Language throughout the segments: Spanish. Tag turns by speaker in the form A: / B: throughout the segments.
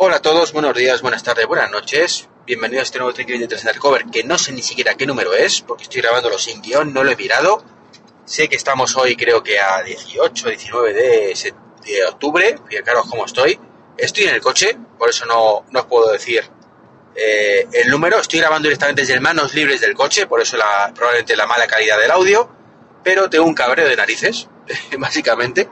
A: Hola a todos, buenos días, buenas tardes, buenas noches. Bienvenidos a este nuevo Tricky de 3 Cover, que no sé ni siquiera qué número es, porque estoy grabándolo sin guion, no lo he mirado. Sé que estamos hoy, creo que a 18, 19 de, de octubre. Fijaros cómo estoy. Estoy en el coche, por eso no, no os puedo decir eh, el número. Estoy grabando directamente desde manos libres del coche, por eso la, probablemente la mala calidad del audio. Pero tengo un cabreo de narices, básicamente.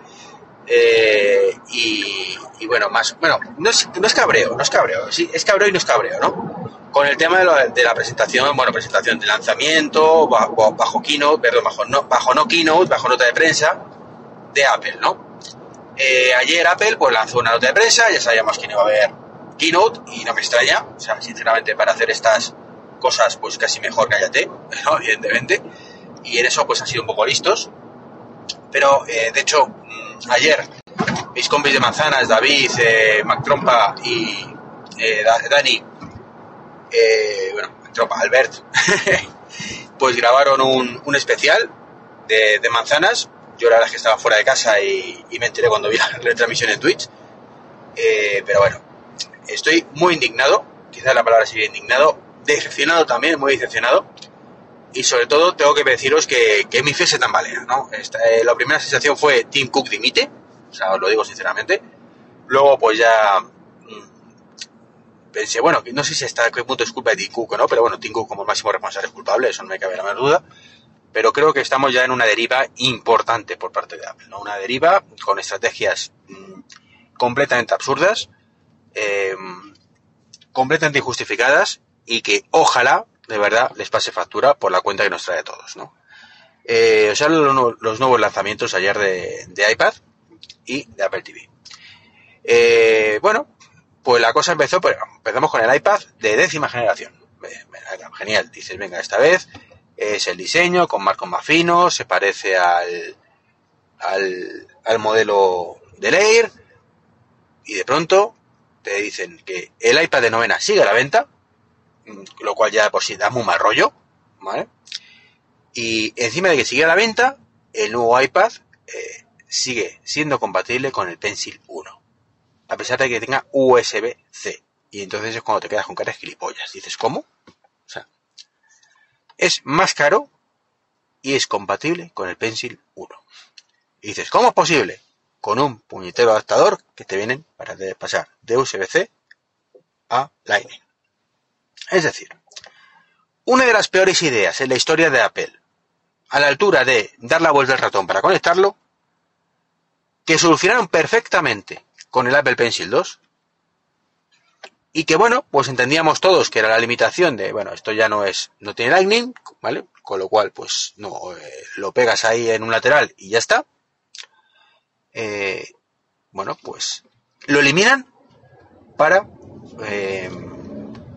A: Eh, y, bueno, más, bueno, no es, cabreo, no es cabreo, sí, es cabreo y no es cabreo, ¿no? Con el tema de, la presentación, bueno, presentación de lanzamiento, bajo, bajo keynote, perdón, bajo no, bajo no keynote, bajo nota de prensa de Apple, ¿no? Eh, ayer Apple pues lanzó una nota de prensa, ya sabíamos que no iba a haber keynote y no me extraña, o sea, sinceramente para hacer estas cosas pues casi mejor cállate, ¿no? evidentemente, y en eso pues han sido un poco listos, pero eh, de hecho mm, ayer mis compis de manzanas, David, eh, Mac Trompa y eh, Da- Dani, eh, bueno, Trompa, Albert, pues grabaron un, un especial de, de manzanas. Yo la verdad es que estaba fuera de casa y, y me enteré cuando vi la retransmisión en Twitch. Pero bueno, estoy muy indignado, quizás la palabra sería indignado, decepcionado también, muy decepcionado. Y sobre todo tengo que deciros que, que mi fe se tambalea, ¿no? Esta, eh, la primera sensación fue Tim Cook dimite, o sea, os lo digo sinceramente. Luego pues ya mm, pensé, bueno, no sé si hasta qué punto es culpa de Tim Cook o no, pero bueno, Tim Cook como máximo responsable es culpable, eso no me cabe la menor duda. Pero creo que estamos ya en una deriva importante por parte de Apple, ¿no? Una deriva con estrategias mm, completamente absurdas, eh, completamente injustificadas y que ojalá, de verdad, les pase factura por la cuenta que nos trae a todos, ¿no? Eh, os hablo los, nuevos lanzamientos ayer de, iPad y de Apple TV. Eh, bueno, pues la cosa empezó, pues empezamos con el iPad de décima generación. Genial, dices, venga, esta vez es el diseño con marcos más finos, se parece al, al, al modelo del Air y de pronto te dicen que el iPad de novena sigue a la venta, lo cual ya por sí da muy mal rollo, ¿vale? Y encima de que sigue a la venta, el nuevo iPad eh, sigue siendo compatible con el Pencil 1, a pesar de que tenga USB-C. Y entonces es cuando te quedas con cara de gilipollas. Dices, ¿cómo? O sea, es más caro y es compatible con el Pencil 1. Y dices, ¿cómo es posible? Con un puñetero adaptador que te vienen para pasar de USB-C a Lightning. Es decir, una de las peores ideas en la historia de Apple, a la altura de dar la vuelta al ratón para conectarlo, que solucionaron perfectamente con el Apple Pencil 2, y que bueno, pues entendíamos todos que era la limitación de, bueno, esto ya no es, no tiene Lightning, ¿vale? Con lo cual, pues no, eh, lo pegas ahí en un lateral y ya está. Eh, bueno, pues lo eliminan para, eh,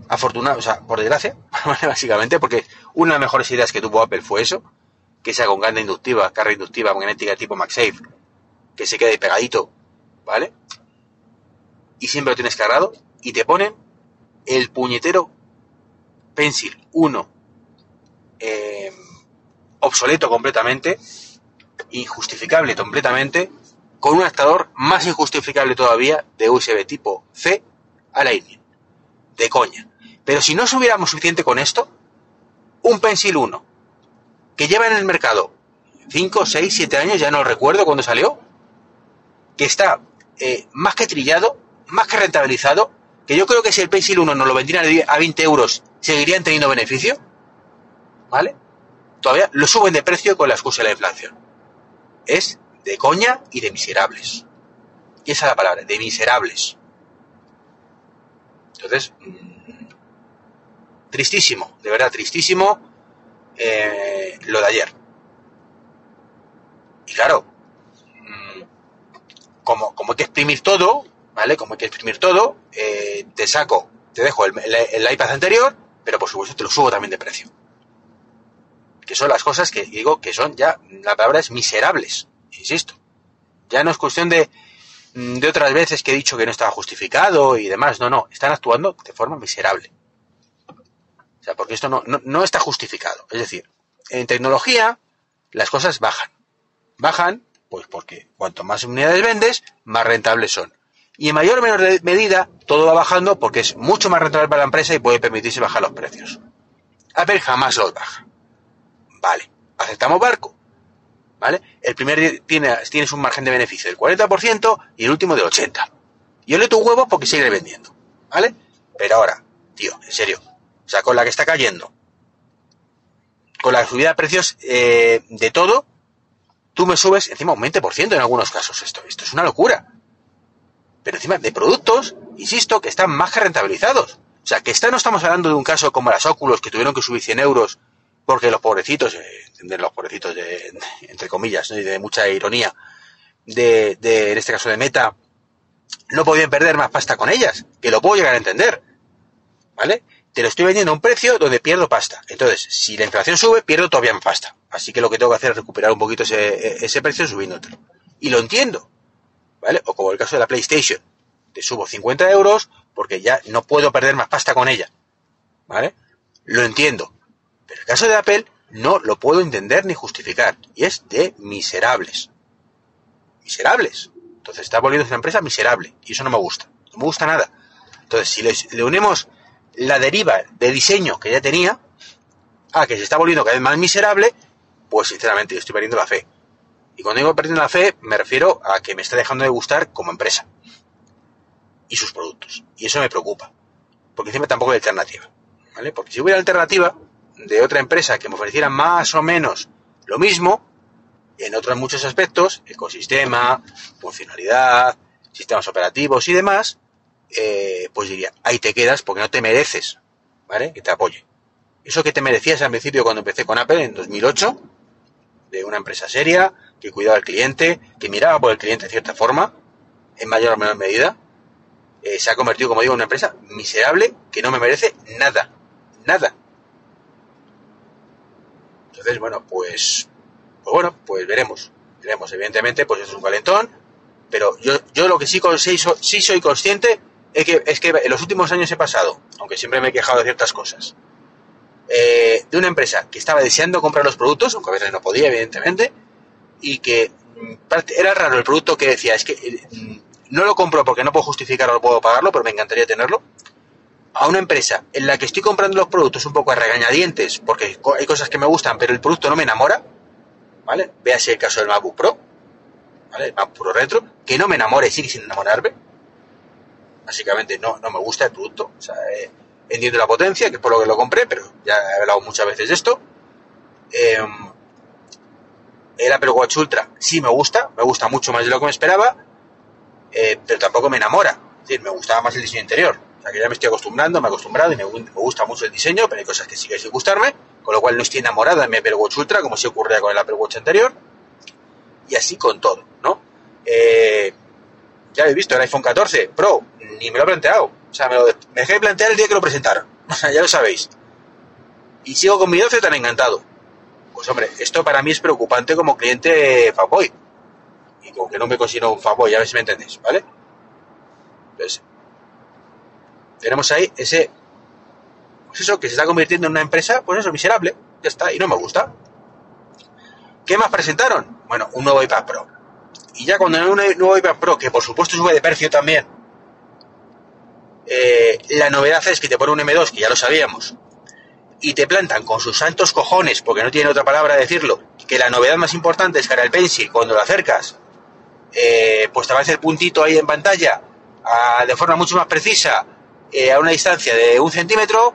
A: afortunado, o sea, por desgracia, básicamente, porque una de las mejores ideas que tuvo Apple fue eso, que sea con carga inductiva, carga inductiva magnética tipo MagSafe, que se quede pegadito, ¿vale? Y siempre lo tienes cargado, y te ponen el puñetero Pencil 1 eh, obsoleto completamente, injustificable completamente, con un adaptador más injustificable todavía de USB tipo C a Lightning. De coña. Pero si no subiéramos suficiente con esto, un Pencil 1 que lleva en el mercado 5, 6, 7 años, ya no recuerdo cuándo salió, que está eh, más que trillado, más que rentabilizado, que yo creo que si el Pencil 1 nos lo vendieran a 20 euros, seguirían teniendo beneficio, ¿vale? Todavía lo suben de precio con la excusa de la inflación. Es de coña y de miserables. Y esa es la palabra, de miserables. Entonces, mm, tristísimo, de verdad tristísimo eh, lo de ayer. Y claro, mm, como, como hay que exprimir todo, ¿vale? Como hay que exprimir todo, eh, te saco, te dejo el, el- el iPad anterior, pero por supuesto te lo subo también de precio. Que son las cosas que digo que son ya, la palabra es miserables, insisto. Ya no es cuestión de, mm, de otras veces que he dicho que no estaba justificado y demás, no, no, están actuando de forma miserable. Porque esto no, no, está justificado. Es decir, en tecnología las cosas bajan. Bajan, pues porque cuanto más unidades vendes, más rentables son. Y en mayor o menor medida, todo va bajando porque es mucho más rentable para la empresa y puede permitirse bajar los precios. Apple jamás los baja. Vale, aceptamos barco. ¿Vale? El primer tiene, tienes un margen de beneficio del 40% y el último del 80%. Yo le tu huevo porque sigue vendiendo. ¿Vale? Pero ahora, tío, en serio. O sea, con la que está cayendo, con la subida de precios eh, de todo, tú me subes encima un 20% en algunos casos. Esto, esto es una locura. Pero encima de productos, insisto, que están más que rentabilizados. O sea, que esta no estamos hablando de un caso como las óculos que tuvieron que subir 100 euros porque los pobrecitos, eh, los pobrecitos, de, entre comillas, de mucha ironía, de, en este caso de Meta, no podían perder más pasta con ellas, que lo puedo llegar a entender. ¿Vale? Te lo estoy vendiendo a un precio donde pierdo pasta. Entonces, si la inflación sube, pierdo todavía más pasta. Así que lo que tengo que hacer es recuperar un poquito ese, ese precio subiéndotelo. Y lo entiendo. ¿Vale? O como el caso de la PlayStation. Te subo 50 euros porque ya no puedo perder más pasta con ella. ¿Vale? Lo entiendo. Pero el caso de Apple no lo puedo entender ni justificar. Y es de miserables. Miserables. Entonces está volviendo una empresa miserable. Y eso no me gusta. No me gusta nada. Entonces, si le, unimos la deriva de diseño que ya tenía, a que se está volviendo cada vez más miserable, pues sinceramente yo estoy perdiendo la fe. Y cuando digo perdiendo la fe, me refiero a que me está dejando de gustar como empresa. Y sus productos. Y eso me preocupa. Porque encima tampoco hay alternativa. ¿Vale? Porque si hubiera alternativa, de otra empresa que me ofreciera más o menos lo mismo, en otros muchos aspectos, ecosistema, funcionalidad, sistemas operativos y demás, eh, pues diría, ahí te quedas porque no te mereces, ¿vale? Que te apoye. Eso que te merecías al principio cuando empecé con Apple en 2008, de una empresa seria, que cuidaba al cliente, que miraba por el cliente de cierta forma, en mayor o menor medida, eh, se ha convertido, como digo, en una empresa miserable que no me merece nada, nada. Entonces, bueno, pues, pues bueno, pues veremos. Veremos, evidentemente, pues es un calentón, pero yo, yo lo que sí, sí, soy consciente es que, es que en los últimos años he pasado, aunque siempre me he quejado de ciertas cosas, eh, de una empresa que estaba deseando comprar los productos, aunque a veces no podía, evidentemente, y que mm, era raro el producto que decía, es que mm, no lo compro porque no puedo justificarlo, no puedo pagarlo, pero me encantaría tenerlo, a una empresa en la que estoy comprando los productos un poco a regañadientes, porque hay cosas que me gustan, pero el producto no me enamora, ¿vale? Véase el caso del MacBook Pro, ¿vale? El MacBook Pro Retro, que no me enamora y sigue sin enamorarme. Básicamente no, no me gusta el producto. O eh, entiendo la potencia, que es por lo que lo compré, pero ya he hablado muchas veces de esto. Em, el Apple Watch Ultra sí me gusta, me gusta mucho más de lo que me esperaba, eh, pero tampoco me enamora. Es decir, me gustaba más el diseño interior o sea, que ya me estoy acostumbrando, me he acostumbrado y me, gusta mucho el diseño, pero hay cosas que siguen sin gustarme, con lo cual no estoy enamorada de mi Apple Watch Ultra, como si ocurría con el Apple Watch anterior. Y así con todo, ¿no? Eh, ya he visto el iPhone 14 Pro, ni me lo he planteado. O sea, me lo dejé de plantear el día que lo presentaron. O sea, ya lo sabéis. Y sigo con mi 12 tan encantado. Pues hombre, esto para mí es preocupante como cliente fanboy. Y como que no me considero un fanboy, a ver si me entendéis, ¿vale? Entonces, tenemos ahí ese, pues eso, que se está convirtiendo en una empresa, pues eso, miserable, ya está, y no me gusta. ¿Qué más presentaron? Bueno, un nuevo iPad Pro. Y ya cuando hay un nuevo iPad Pro, que por supuesto sube de precio también, eh, la novedad es que te pone un M2, que ya lo sabíamos, y te plantan con sus santos cojones, porque no tiene otra palabra de decirlo, que la novedad más importante es que el Pencil, cuando lo acercas, eh, pues te va a hacer puntito ahí en pantalla de forma mucho más precisa eh, a una distancia de un centímetro,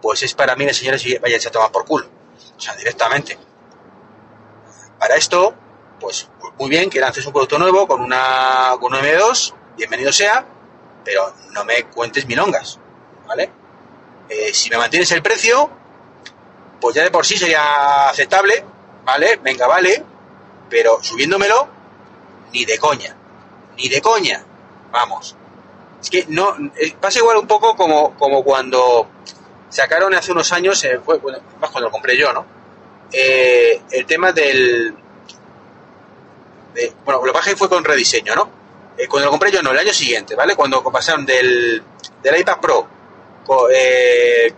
A: pues es para mí, señores, váyanse a tomar por culo. O sea, directamente. Para esto, pues muy bien que lances un producto nuevo con una con un M2, bienvenido sea, pero no me cuentes milongas, ¿vale? Eh, si me mantienes el precio, pues ya de por sí sería aceptable, ¿vale? Venga, vale, pero subiéndomelo, ni de coña, ni de coña, vamos. Es que no, eh, pasa igual un poco como, como cuando sacaron hace unos años, eh, fue, bueno, más cuando lo compré yo, ¿no? El tema del... bueno, lo que fue con rediseño, ¿no? cuando lo compré yo, no, el año siguiente, ¿vale? Cuando pasaron del, del iPad Pro con,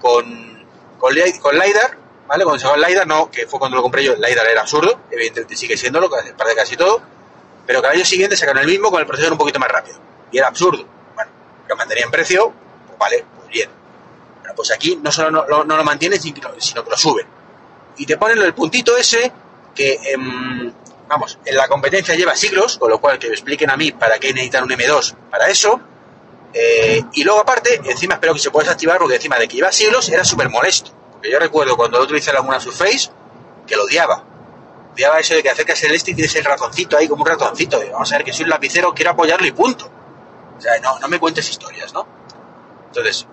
A: con, con, LiDAR, ¿vale? Cuando se el LiDAR, no, que fue cuando lo compré yo, el LiDAR era absurdo, evidentemente sigue siendo lo que parece casi todo, pero que al año siguiente sacaron el mismo con el procesador un poquito más rápido. y era absurdo. Bueno, lo mantenía en precio, pues vale, pues bien. Bueno, pues aquí no solo no, no, lo mantienen, sino que lo suben. Y te ponen el puntito ese que, em, vamos, en la competencia lleva siglos, con lo cual que me expliquen a mí para qué necesitan un M2 para eso. Eh, y luego aparte, encima espero que se pueda desactivar porque encima de que lleva siglos era súper molesto. Porque yo recuerdo cuando lo utilicé alguna Surface que lo odiaba. Odiaba eso de que acercas el este y tienes el ratoncito ahí como un ratoncito. vamos a ver que soy un lapicero, quiero apoyarlo y punto. O sea, no, no me cuentes historias, ¿no? Entonces,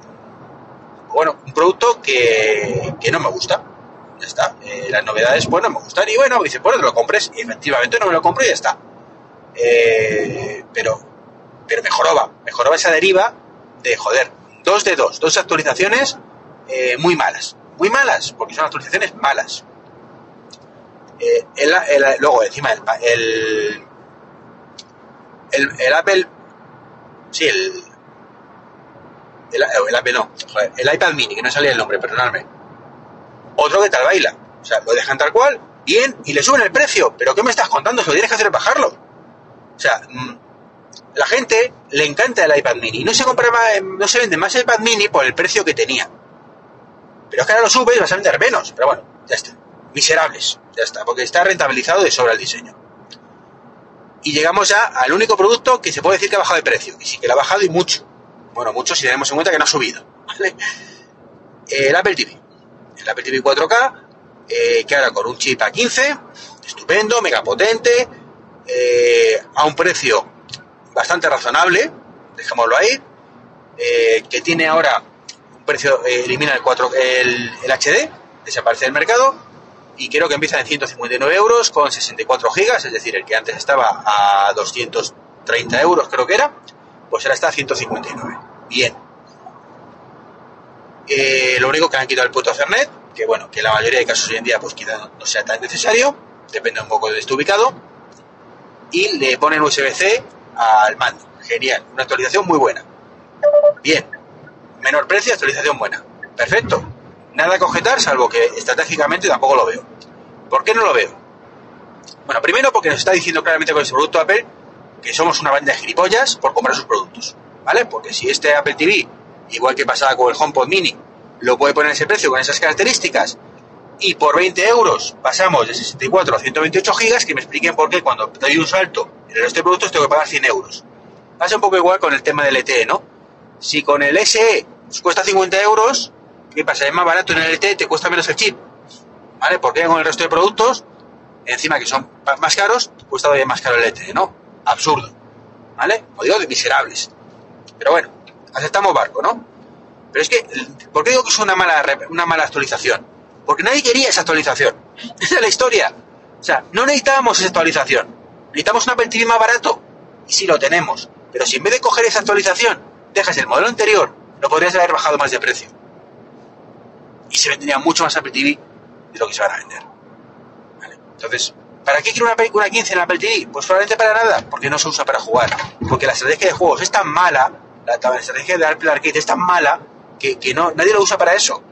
A: bueno, un producto que no me gusta. Ya está. Eh, las novedades, bueno, me gustan. Y bueno, dice, bueno, te lo compres. Y efectivamente no me lo compro y ya está. Eh, pero, pero mejoraba. Mejoraba esa deriva de, joder, dos de dos. Dos actualizaciones eh, muy malas. Muy malas, porque son actualizaciones malas. el, luego, encima, el, el, el Apple Sí, el, el, Apple no, el iPad mini, que no salía el nombre, perdonadme. Otro que tal baila. O sea, lo dejan tal cual, bien, y le suben el precio. ¿Pero qué me estás contando? Si lo tienes que hacer bajarlo. O sea, mm, la gente le encanta el iPad mini. No se compra no se vende más iPad mini por el precio que tenía. Pero es que ahora lo subes y vas a vender menos. Pero bueno, ya está. Miserables. Ya está, porque está rentabilizado de sobra el diseño y llegamos ya al único producto que se puede decir que ha bajado de precio. Y sí que lo ha bajado y mucho. Bueno, mucho si tenemos en cuenta que no ha subido. El Apple TV. El Apple TV 4K, eh, que ahora con un chip A15, estupendo, mega potente, eh, a un precio bastante razonable, dejémoslo ahí, eh, que tiene ahora un precio, elimina el, 4, el, el HD, desaparece del mercado, y creo que empieza en 159 euros con 64 gigas, es decir, el que antes estaba a 230 euros creo que era, pues ahora está a 159. Bien. Eh, lo único que han quitado el puerto Ethernet, que bueno, que la mayoría de casos hoy en día pues quizá no sea tan necesario, depende un poco de donde esté ubicado, y le ponen USB-C al mando. Genial, una actualización muy buena. Bien, menor precio, actualización buena. Perfecto nada que objetar, salvo que estratégicamente tampoco lo veo. ¿Por qué no lo veo? Bueno, primero porque nos está diciendo claramente con ese producto Apple que somos una banda de gilipollas por comprar sus productos, ¿vale? Porque si este Apple TV, igual que pasaba con el HomePod Mini, lo puede poner ese precio con esas características y por 20 euros pasamos de 64 a 128 gigas, que me expliquen por qué cuando doy un salto en el resto de productos tengo que pagar 100 euros. Pasa un poco igual con el tema del LTE, ¿no? Si con el SE cuesta 50 euros, ¿Qué pasa? Es más barato en el LTE, te cuesta menos el chip. ¿Vale? Porque con el resto de productos, encima que son más caros, cuesta todavía más caro el LTE, ¿no? Absurdo. ¿Vale? O digo de miserables. Pero bueno, aceptamos barco, ¿no? Pero es que, ¿por qué digo que es una mala, una mala actualización? Porque nadie quería esa actualización. Esa es la historia. O sea, no necesitábamos esa actualización. Necesitamos un Apple TV más barato. Y sí lo tenemos. Pero si en vez de coger esa actualización, dejas el modelo anterior, lo podrías haber bajado más de precio y se vendría mucho más Apple TV de lo que se van a vender. Entonces, ¿para qué quiero una película 15 en Apple TV? Pues probablemente para nada, porque no se usa para jugar. Porque la estrategia de juegos es tan mala, la, estrategia de Apple Arcade es tan mala, que, no, nadie lo usa para eso.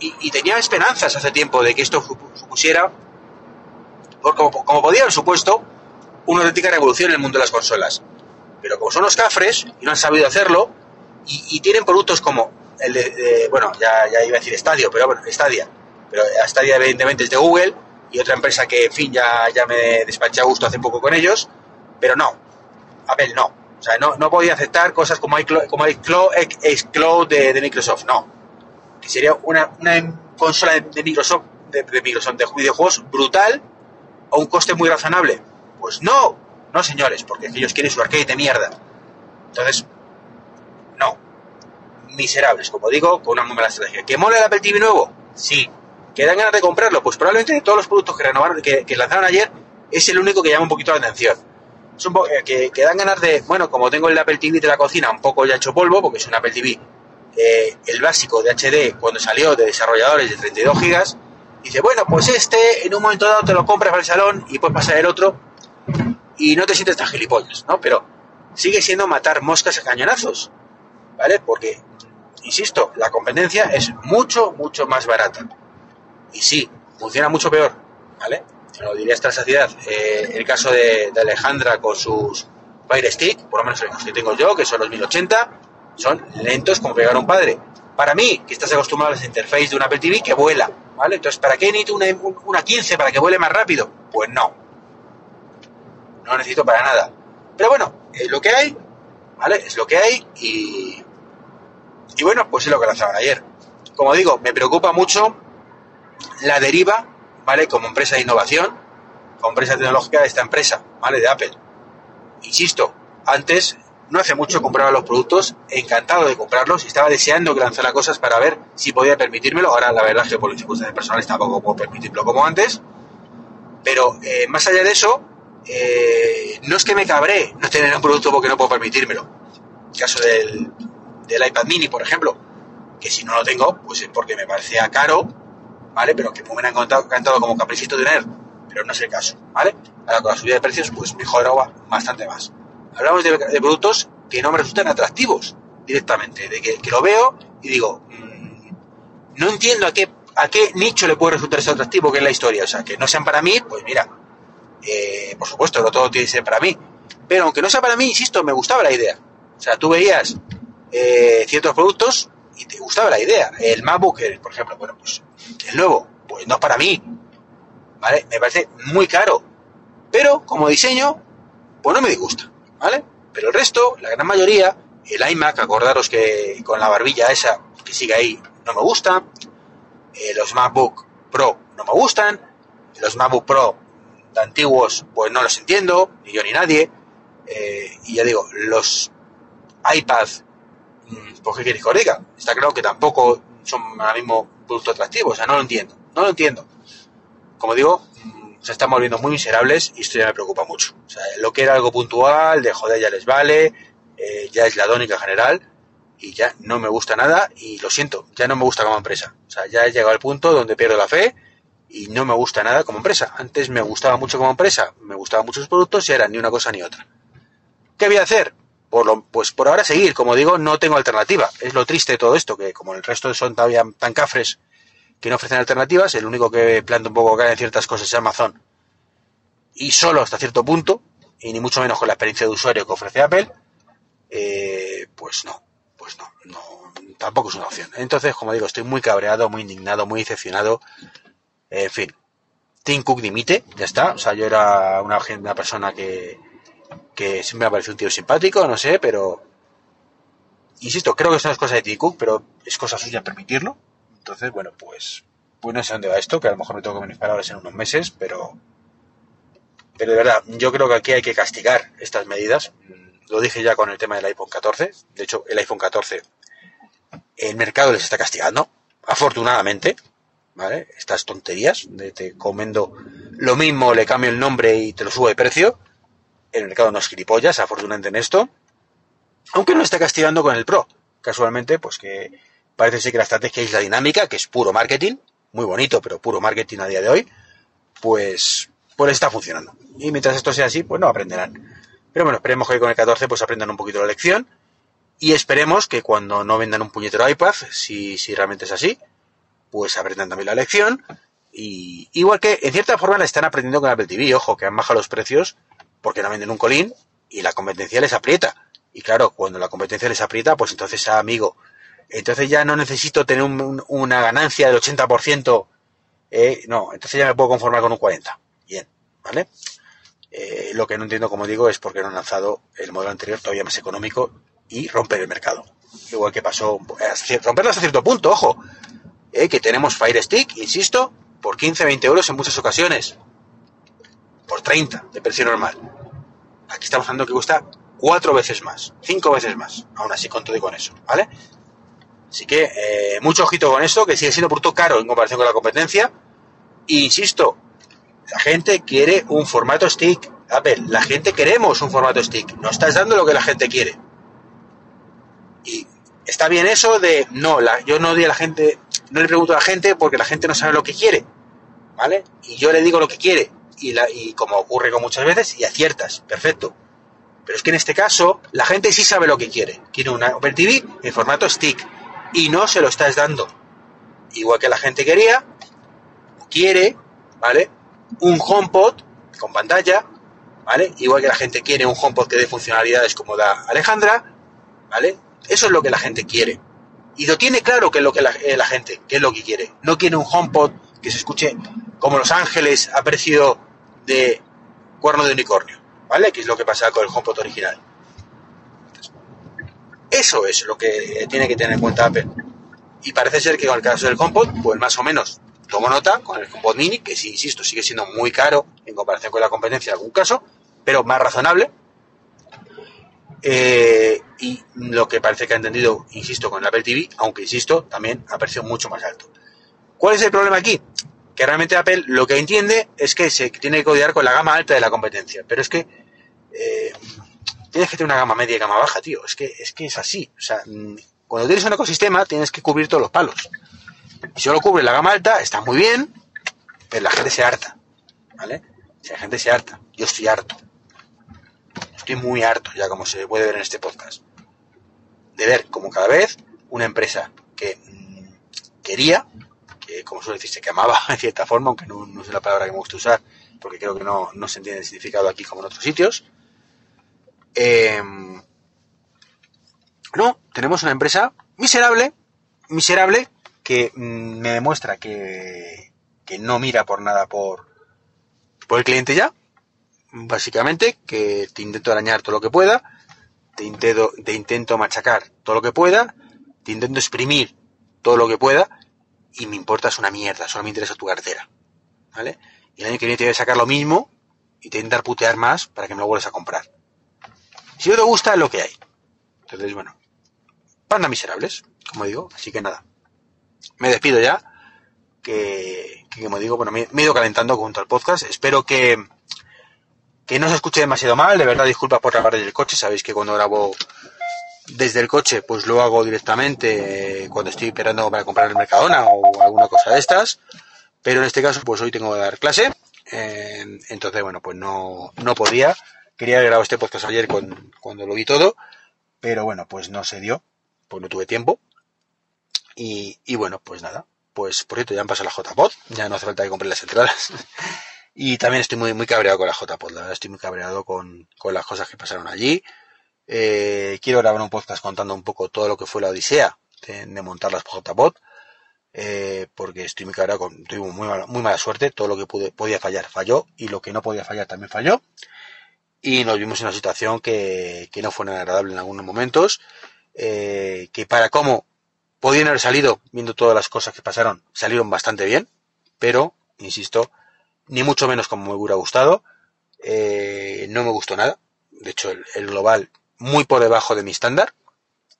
A: Y, tenía esperanzas hace tiempo de que esto supusiera, por, como, como podía haber supuesto, una auténtica revolución en el mundo de las consolas. Pero como son los cafres y no han sabido hacerlo, y tienen productos como el de, bueno, ya, ya, iba a decir Estadio, pero bueno, Stadia. Pero Stadia evidentemente es de Google y otra empresa que, en fin, ya, ya me despaché a gusto hace poco con ellos, pero no, Apple no. O sea, no, podía aceptar cosas como iCloud, como de, de Microsoft, no. Que sería una, una consola de, Microsoft, de, de Microsoft, de videojuegos brutal a un coste muy razonable. Pues no, no señores, porque ellos quieren su arcade de mierda. Entonces, no, miserables, como digo, con una muy mala estrategia. ¿Que mola el Apple TV nuevo? Sí. ¿Que dan ganas de comprarlo? Pues probablemente de todos los productos que renovaron, que, lanzaron ayer, es el único que llama un poquito la atención. Es un eh, que, dan ganas de, bueno, como tengo el Apple TV de la cocina un poco ya hecho polvo, porque es un Apple TV, eh, el básico de HD cuando salió de desarrolladores de 32 gigas, dice, bueno, pues este en un momento dado te lo compras para el salón y puedes pasar el otro y no te sientes tan gilipollas, ¿no? Pero sigue siendo matar moscas a cañonazos, ¿vale? Porque insisto, la competencia es mucho, mucho más barata. Y sí, funciona mucho peor, ¿vale? Lo diría esta saciedad. Eh, el caso de, Alejandra con sus Fire Stick, por lo menos los que tengo yo, que son los 1080, son lentos como pegar un padre. Para mí, que estás acostumbrado a las interface de una Apple TV que vuela, ¿vale? Entonces, ¿para qué necesito una, una 15 para que vuele más rápido? Pues no. No necesito para nada. Pero bueno, es lo que hay, ¿vale? Es lo que hay y... Y bueno, pues es lo que lanzaron ayer. Como digo, me preocupa mucho la deriva, ¿vale? Como empresa de innovación, como empresa tecnológica de esta empresa, ¿vale? De Apple. Insisto, antes, no hace mucho compraba los productos, encantado de comprarlos y estaba deseando que lanzara cosas para ver si podía permitírmelo. Ahora, la verdad es que por circunstancias personales tampoco puedo permitirlo como antes. Pero eh, más allá de eso, eh, no es que me cabré no tener un producto porque no puedo permitírmelo. El caso del, del iPad mini, por ejemplo, que si no lo tengo, pues es porque me parecía caro, ¿vale? Pero que me hubiera encantado, como caprichito tener, pero no es el caso, ¿vale? Ahora con la subida de precios, pues mejoraba bastante más. Hablamos de, productos que no me resultan atractivos directamente, de que, lo veo y digo, mmm, no entiendo a qué, a qué nicho le puede resultar eso atractivo, que es la historia. O sea, que no sean para mí, pues mira, eh, por supuesto, no todo tiene que ser para mí. Pero aunque no sea para mí, insisto, me gustaba la idea. O sea, tú veías eh, ciertos productos y te gustaba la idea. El MacBook, por ejemplo, bueno, pues el nuevo, pues no es para mí. ¿Vale? Me parece muy caro. Pero como diseño, pues no me disgusta. ¿Vale? Pero el resto, la gran mayoría, el iMac, acordaros que con la barbilla esa que sigue ahí, no me gusta. Eh, los MacBook Pro no me gustan. Los MacBook Pro de antiguos, pues no los entiendo, ni yo ni nadie. Eh, y ya digo, los iPad Mm, ¿por qué queréis que os diga? Está claro que tampoco son ahora mismo productos atractivos, o sea, no lo entiendo, no lo entiendo. Como digo, mm, se están volviendo muy miserables y esto ya me preocupa mucho. O sea, lo que era algo puntual, de joder ya les vale, eh, ya es la dónica general y ya no me gusta nada y lo siento, ya no me gusta como empresa. O sea, ya he llegado al punto donde pierdo la fe y no me gusta nada como empresa. Antes me gustaba mucho como empresa, me gustaban muchos productos y ahora ni una cosa ni otra. ¿Qué voy a hacer? Pues por ahora seguir, como digo, no tengo alternativa. Es lo triste de todo esto, que como el resto son todavía tan cafres que no ofrecen alternativas, el único que planta un poco cara en ciertas cosas es Amazon. Y solo hasta cierto punto, y ni mucho menos con la experiencia de usuario que ofrece Apple, eh, pues no, pues no, no, tampoco es una opción. Entonces, como digo, estoy muy cabreado, muy indignado, muy decepcionado. En fin, Tim Cook dimite, ya está. O sea, yo era una, una persona que, que siempre me parece un tío simpático, no sé, pero... Insisto, creo que eso no es cosa de T. Cook, pero es cosa suya permitirlo. Entonces, bueno, pues, pues no sé dónde va esto, que a lo mejor me tengo que venir palabras en unos meses, pero... Pero de verdad, yo creo que aquí hay que castigar estas medidas. Lo dije ya con el tema del iPhone 14. De hecho, el iPhone 14, el mercado les está castigando, afortunadamente. ¿Vale? Estas tonterías de te comendo lo mismo, le cambio el nombre y te lo subo de precio el mercado no es gilipollas, afortunadamente en esto, aunque no está castigando con el Pro. Casualmente, pues que parece ser que la estrategia es la dinámica, que es puro marketing, muy bonito, pero puro marketing a día de hoy, pues, pues está funcionando. Y mientras esto sea así, pues no aprenderán. Pero bueno, esperemos que con el 14 pues aprendan un poquito la lección y esperemos que cuando no vendan un puñetero iPad, si, si realmente es así, pues aprendan también la lección. Y igual que en cierta forma la están aprendiendo con Apple TV, ojo, que han bajado los precios porque no venden un colín y la competencia les aprieta. Y claro, cuando la competencia les aprieta, pues entonces sea amigo. Entonces ya no necesito tener una ganancia del 80%. Eh, no, entonces ya me puedo conformar con un 40%. Bien, ¿vale? Eh, lo que no entiendo, como digo, es porque no han lanzado el modelo anterior todavía más económico y romper el mercado. Igual que pasó, romperlo hasta cierto punto, ojo, eh, que tenemos Fire Stick, insisto, por 15-20 euros en muchas ocasiones por 30 de precio normal. Aquí estamos hablando que cuesta cuatro veces más, cinco veces más, aún así con todo y con eso, ¿vale? Así que eh, mucho ojito con esto, que sigue siendo producto caro en comparación con la competencia. E insisto, la gente quiere un formato stick. Apple, la gente queremos un formato stick. No estás dando lo que la gente quiere. Y está bien eso de no, yo no di a la gente, no le pregunto a la gente porque la gente no sabe lo que quiere. ¿Vale? Y yo le digo lo que quiere y, como ocurre con muchas veces, y aciertas, perfecto. Pero es que en este caso, la gente sí sabe lo que quiere. Quiere una Apple TV en formato stick y no se lo estás dando. Igual que la gente quería, quiere, ¿vale? Un HomePod con pantalla ¿vale? Igual que la gente quiere un HomePod que dé funcionalidades como da Alejandra, ¿vale? Eso es lo que la gente quiere. Y lo tiene claro que es lo que la, eh, la gente, que es lo que quiere. No quiere un HomePod que se escuche como Los Ángeles a precio de cuerno de unicornio, ¿vale? Que es lo que pasa con el HomePod original. Eso es lo que tiene que tener en cuenta Apple. Y parece ser que con el caso del HomePod, pues más o menos tomo nota con el HomePod Mini, que sí, insisto, sigue siendo muy caro en comparación con la competencia en algún caso, pero más razonable. Eh, y lo que parece que ha entendido, insisto, con el Apple TV, aunque insisto, también a precio mucho más alto. ¿Cuál es el problema aquí? Que realmente Apple lo que entiende es que se tiene que codiar con la gama alta de la competencia, pero es que eh, tienes que tener una gama media y gama baja, tío. Es que es, que es así. O sea, mm, cuando tienes un ecosistema tienes que cubrir todos los palos. Y solo cubre la gama alta, está muy bien, pero la gente se harta. ¿Vale? Si la gente se harta, yo estoy harto. Estoy muy harto, ya como se puede ver en este podcast, de ver como cada vez una empresa que mm, quería, que como suele decirse, que amaba en cierta forma, aunque no, no es la palabra que me gusta usar, porque creo que no, no se entiende el significado aquí como en otros sitios. Eh, no, tenemos una empresa miserable, miserable, que mm, me demuestra que, que no mira por nada por, por el cliente ya, básicamente, que te intento arañar todo lo que pueda, te intento, te intento machacar todo lo que pueda, te intento exprimir todo lo que pueda, y me importas una mierda, solo me interesa tu cartera, ¿vale? Y el año que viene te voy a sacar lo mismo y te a intentar putear más para que me lo vuelvas a comprar. Si no te gusta, es lo que hay. Entonces, bueno, panda miserables, como digo, así que nada. Me despido ya, que, que como digo, bueno, me, me he ido calentando junto al podcast. Espero que, que no se escuche demasiado mal, de verdad disculpa por grabar desde el coche, sabéis que cuando grabo desde el coche pues lo hago directamente eh, cuando estoy esperando para comprar el Mercadona o alguna cosa de estas, pero en este caso pues hoy tengo que dar clase, eh, entonces bueno pues no, no podía, quería grabar este podcast ayer con, cuando lo vi todo, pero bueno pues no se dio, pues no tuve tiempo. Y, y bueno pues nada, pues por cierto ya han pasado la JPod, ya no hace falta que compre las entradas. Y también estoy muy, muy cabreado con la JPod, la verdad estoy muy cabreado con, con las cosas que pasaron allí. Eh, quiero grabar un podcast contando un poco todo lo que fue la odisea de, montar las JPod, eh, porque estoy muy tuve muy mala, suerte, todo lo que podía fallar falló, y lo que no podía fallar también falló. Y nos vimos en una situación que, no fue nada agradable en algunos momentos, eh, que para cómo podían haber salido, viendo todas las cosas que pasaron, salieron bastante bien, pero, insisto, ni mucho menos como me hubiera gustado. Eh, no me gustó nada. De hecho, el, global muy por debajo de mi estándar.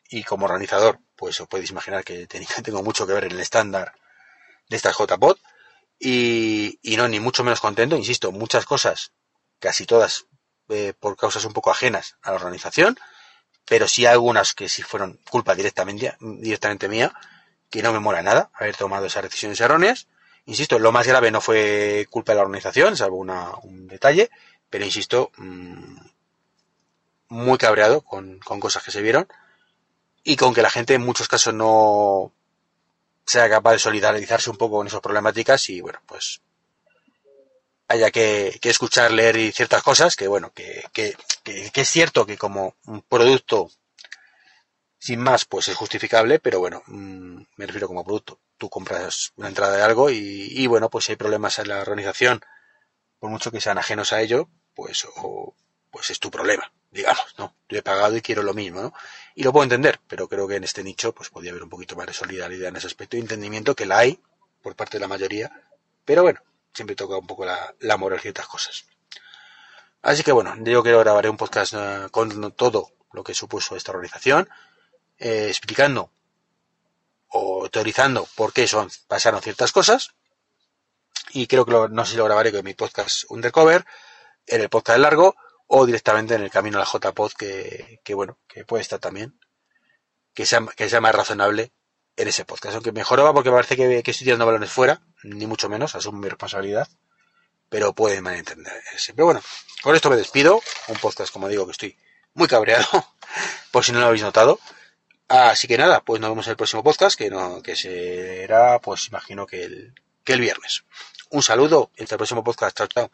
A: Y como organizador, pues os podéis imaginar que tengo mucho que ver en el estándar de estas JPod. Y, y, no, ni mucho menos contento. Insisto, muchas cosas, casi todas, eh, por causas un poco ajenas a la organización. Pero sí algunas que sí fueron culpa directamente, directamente mía, que no me mola nada haber tomado esas decisiones erróneas Insisto, lo más grave no fue culpa de la organización, salvo una, un detalle, pero insisto, mmm, muy cabreado con, con, cosas que se vieron y con que la gente en muchos casos no sea capaz de solidarizarse un poco con esas problemáticas y bueno, pues haya que, escuchar, leer y ciertas cosas que bueno, que, que, es cierto que como un producto sin más, pues es justificable, pero bueno, mmm, me refiero como producto. Tú compras una entrada de algo y, y, bueno, pues si hay problemas en la organización, por mucho que sean ajenos a ello, pues, o, pues es tu problema, digamos, ¿no? Yo he pagado y quiero lo mismo, ¿no? Y lo puedo entender, pero creo que en este nicho, pues podría haber un poquito más de solidaridad en ese aspecto y entendimiento que la hay por parte de la mayoría, pero bueno, siempre toca un poco la, la moral ciertas cosas. Así que bueno, yo quiero grabaré un podcast uh, con todo lo que supuso esta organización, eh, explicando o teorizando por qué son, pasaron ciertas cosas. Y creo que lo, no sé si lo grabaré con mi podcast Undercover, en el podcast largo, o directamente en el camino a la JPod, que, que bueno, que puede estar también, que sea, que sea más razonable en ese podcast. Aunque mejor va porque parece que, que estoy tirando balones fuera, ni mucho menos, asumo mi responsabilidad, pero puede malentenderse. Pero bueno, con esto me despido. Un podcast, como digo, que estoy muy cabreado, por si no lo habéis notado. Así que nada, pues nos vemos en el próximo podcast, que no, que será, pues imagino que el, que el viernes. Un saludo, hasta el próximo podcast, chao, chao.